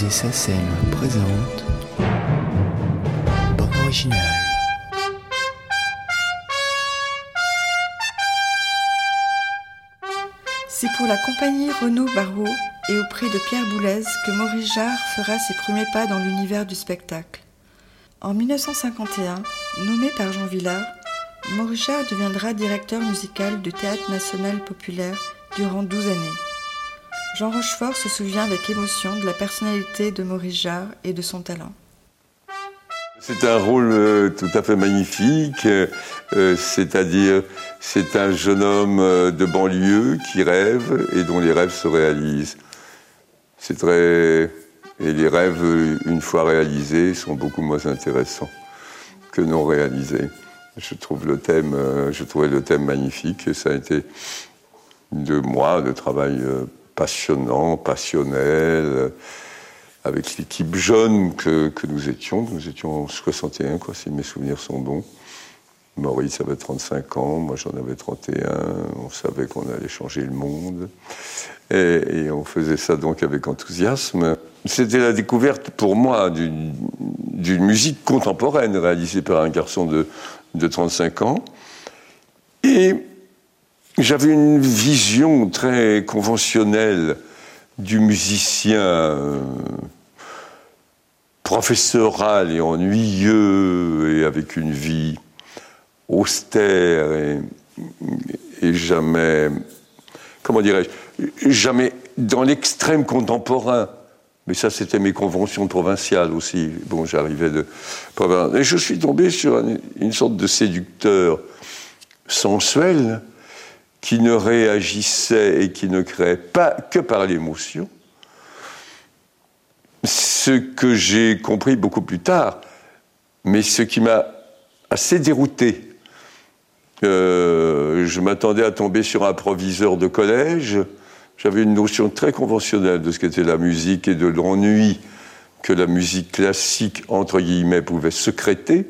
Musée SACEM présente Bande originale. C'est pour la compagnie Renaud Barrault et auprès de Pierre Boulez que Maurice Jarre fera ses premiers pas dans l'univers du spectacle. En 1951, nommé par Jean Villard, Maurice Jarre deviendra directeur musical du Théâtre national populaire durant 12 années. Jean Rochefort se souvient avec émotion de la personnalité de Maurice Jarre et de son talent. C'est un rôle euh, tout à fait magnifique, euh, c'est-à-dire c'est un jeune homme euh, de banlieue qui rêve et dont les rêves se réalisent. C'est très et les rêves une fois réalisés sont beaucoup moins intéressants que non réalisés. Je trouvais le thème magnifique et ça a été deux mois de travail passionnant, passionnel, avec l'équipe jeune que, nous étions. Nous étions en 61, quoi, si mes souvenirs sont bons. Maurice avait 35 ans, moi j'en avais 31. On savait qu'on allait changer le monde. Et, on faisait ça donc avec enthousiasme. C'était la découverte pour moi d'une musique contemporaine réalisée par un garçon de, de 35 ans. Et j'avais une vision très conventionnelle du musicien euh, professoral et ennuyeux et avec une vie austère et, jamais, comment dirais-je, jamais dans l'extrême contemporain. Mais ça, c'était mes conventions provinciales aussi. Bon, j'arrivais de Et je suis tombé sur une sorte de séducteur sensuel qui ne réagissait et qui ne créait pas que par l'émotion, ce que j'ai compris beaucoup plus tard, mais ce qui m'a assez dérouté. Euh, je m'attendais à tomber sur un proviseur de collège. J'avais une notion très conventionnelle de ce qu'était la musique et de l'ennui que la musique classique, entre guillemets, pouvait secréter.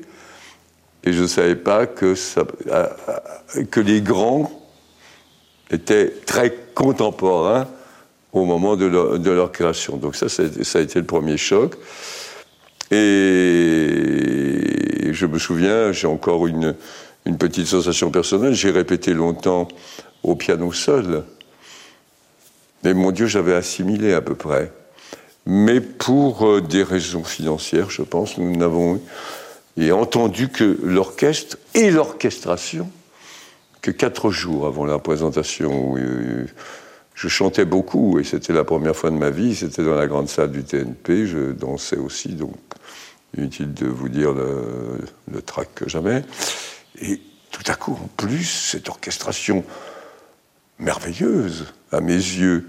Et je ne savais pas que, que les grands étaient très contemporains au moment de leur, création. Donc ça, ça a été le premier choc. Et je me souviens, j'ai encore une, petite sensation personnelle, j'ai répété longtemps au piano seul. Mais mon Dieu, j'avais assimilé à peu près. Mais pour euh, des raisons financières, je pense, nous n'avons et entendu que l'orchestre et l'orchestration que quatre jours avant la présentation. Euh, je chantais beaucoup et c'était la première fois de ma vie. C'était dans la grande salle du TNP. Je dansais aussi, donc inutile de vous dire le, le trac que j'avais. Et tout à coup, en plus, cette orchestration merveilleuse, à mes yeux,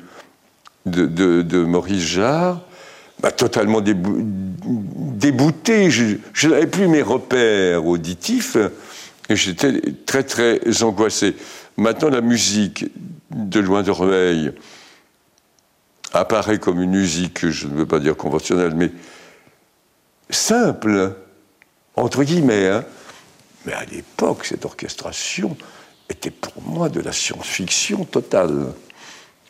de, Maurice Jarre, m'a totalement débouté. Je, je n'avais plus mes repères auditifs. Et j'étais très très angoissé. Maintenant, la musique de Loin de Reveil apparaît comme une musique, je ne veux pas dire conventionnelle, mais simple, entre guillemets. Hein. Mais à l'époque, cette orchestration était pour moi de la science-fiction totale,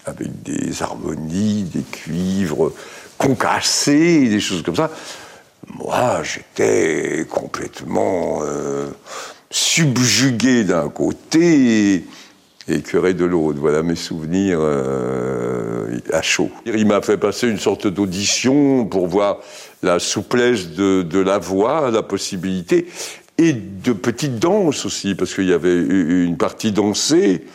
avec des harmonies, des cuivres concassés, des choses comme ça. Moi, j'étais complètement... Euh, subjugué d'un côté et écœuré de l'autre. Voilà mes souvenirs euh, à chaud. Il m'a fait passer une sorte d'audition pour voir la souplesse de, la voix, la possibilité, et de petites danses aussi, parce qu'il y avait une partie dansée.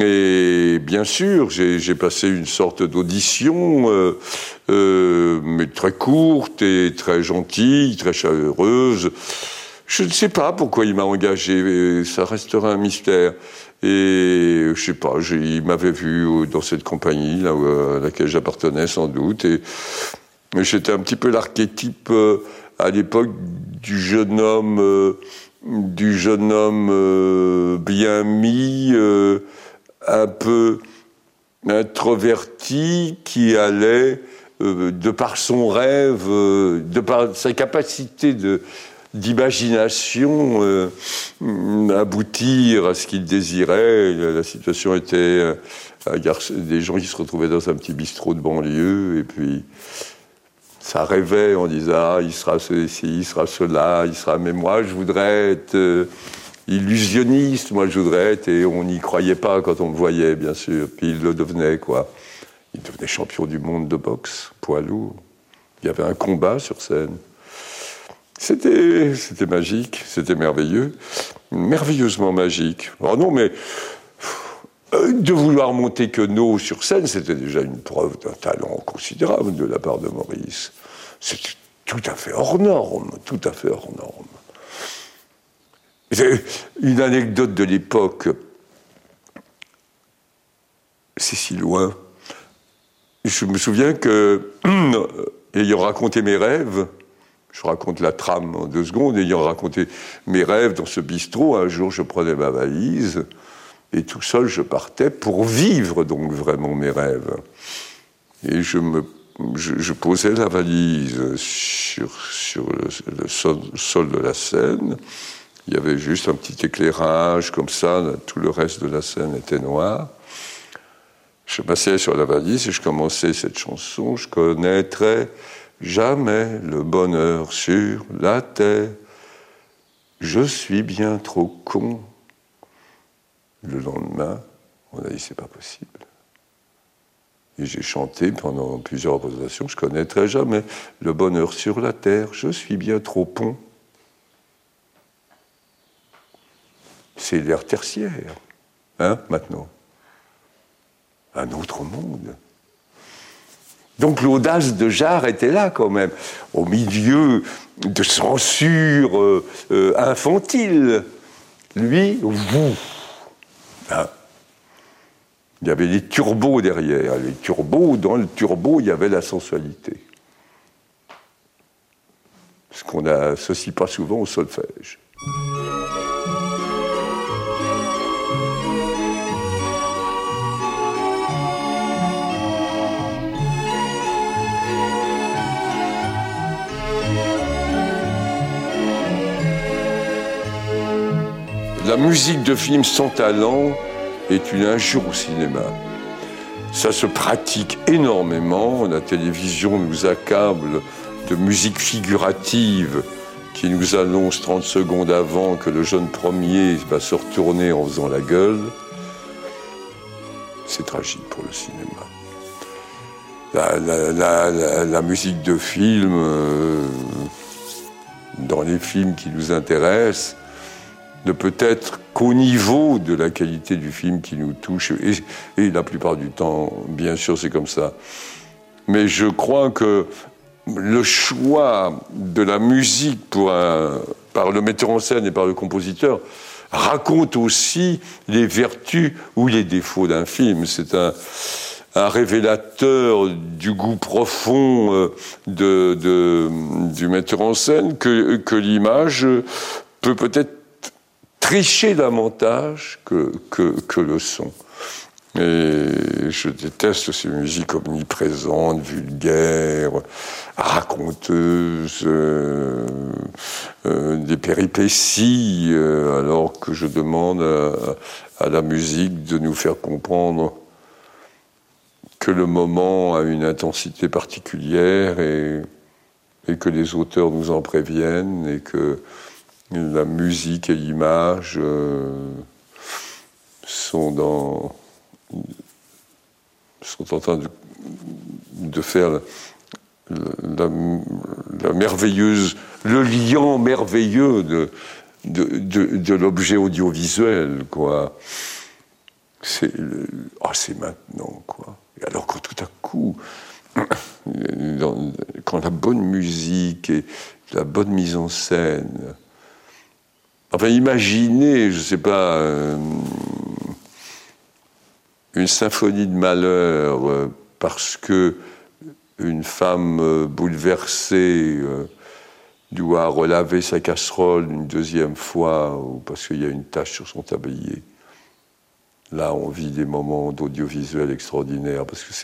Et bien sûr, j'ai passé une sorte d'audition, euh, euh, mais très courte et très gentille, très chaleureuse. Je ne sais pas pourquoi il m'a engagé, ça restera un mystère. Et je sais pas, il m'avait vu dans cette compagnie là à laquelle j'appartenais sans doute. Et j'étais un petit peu l'archétype euh, à l'époque du jeune homme, euh, du jeune homme euh, bien mis, un peu introverti, qui allait de par son rêve, de par sa capacité de d'imagination euh, aboutir à ce qu'il désirait. La situation était euh, des gens qui se retrouvaient dans un petit bistrot de banlieue et puis ça rêvait, on disait, ah, il sera ceci, il sera cela, il sera. Mais moi, je voudrais être euh, illusionniste, moi, je voudrais être. Et on n'y croyait pas quand on me voyait, bien sûr. Puis il le devenait, quoi. Il devenait champion du monde de boxe, poids lourd. Il y avait un combat sur scène. C'était, magique, c'était merveilleux, merveilleusement magique. Oh non, mais euh, de vouloir monter que nous sur scène, c'était déjà une preuve d'un talent considérable de la part de Maurice. C'était tout à fait hors norme, tout à fait hors norme. Une anecdote de l'époque, c'est si loin. Je me souviens que, ayant raconté mes rêves, je raconte la trame en deux secondes, ayant raconté mes rêves dans ce bistrot, un jour je prenais ma valise, et tout seul, je partais pour vivre donc vraiment mes rêves. Et je, posais la valise sur, le, sol, de la scène. Il y avait juste un petit éclairage comme ça, tout le reste de la scène était noir. Je passais sur la valise et je commençais cette chanson. Je connaîtrai jamais le bonheur sur la terre. Je suis bien trop con le lendemain, on a dit c'est pas possible. Et j'ai chanté pendant plusieurs représentations, je connaîtrai jamais le bonheur sur la terre, je suis bien trop pont. C'est l'ère tertiaire, hein, maintenant. Un autre monde. Donc l'audace de Jarre était là quand même, au milieu de censure euh, euh, infantile. Lui, vous, Hein? il y avait des turbos derrière. Les turbos, dans le turbo, il y avait la sensualité. Ce qu'on n'associe pas souvent au solfège. La musique de film sans talent est une injure au cinéma. Ça se pratique énormément. La télévision nous accable de musique figurative qui nous annonce 30 secondes avant que le jeune premier va se retourner en faisant la gueule. C'est tragique pour le cinéma. La, musique de film, euh, dans les films qui nous intéressent, ne peut être qu'au niveau de la qualité du film qui nous touche. Et, la plupart du temps, bien sûr, c'est comme ça. Mais je crois que le choix de la musique par le metteur en scène et par le compositeur raconte aussi les vertus ou les défauts d'un film. C'est un, révélateur du goût profond euh, du metteur en scène que, que l'image peut peut-être tricher davantage que, que, le son. Et je déteste ces musiques omniprésentes, vulgaires, raconteuses, euh, euh, des péripéties, euh, alors que je demande à, la musique de nous faire comprendre que le moment a une intensité particulière et, et que les auteurs nous en préviennent et que la musique et l'image euh, sont dans sont en train de, faire la, merveilleuse, le lien merveilleux de, de, l'objet audiovisuel, quoi. C'est ah, c'est maintenant, quoi. Et alors quand tout à coup, quand la bonne musique et la bonne mise en scène Enfin, imaginez, je ne sais pas, euh, une symphonie de malheur euh, parce que une femme euh, bouleversée doit relaver sa casserole une deuxième fois ou parce qu'il y a une tache sur son tablier. Là, on vit des moments d'audiovisuel extraordinaires parce que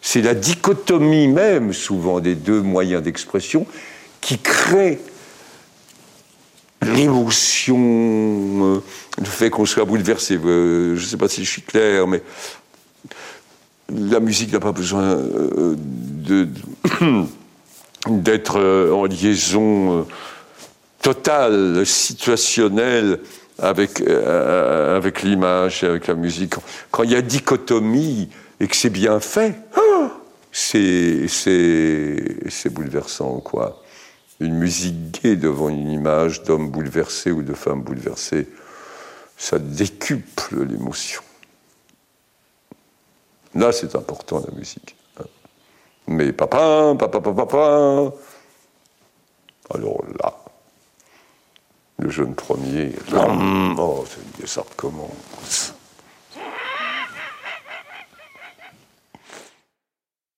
c'est la dichotomie même, souvent, des deux moyens d'expression qui crée l'émotion, euh, le fait qu'on soit bouleversé. Euh, je ne sais pas si je suis clair, mais la musique n'a pas besoin euh, d'être en liaison totale, situationnelle avec, avec l'image et avec la musique. Quand il y a dichotomie et que c'est bien fait, c'est bouleversant, quoi. Une musique gaie devant une image d'homme bouleversé ou de femme bouleversée, ça décuple l'émotion. Là, c'est important, la musique. Mais papa, papa, papa, papa. Alors là, le jeune premier, oh, ça recommence.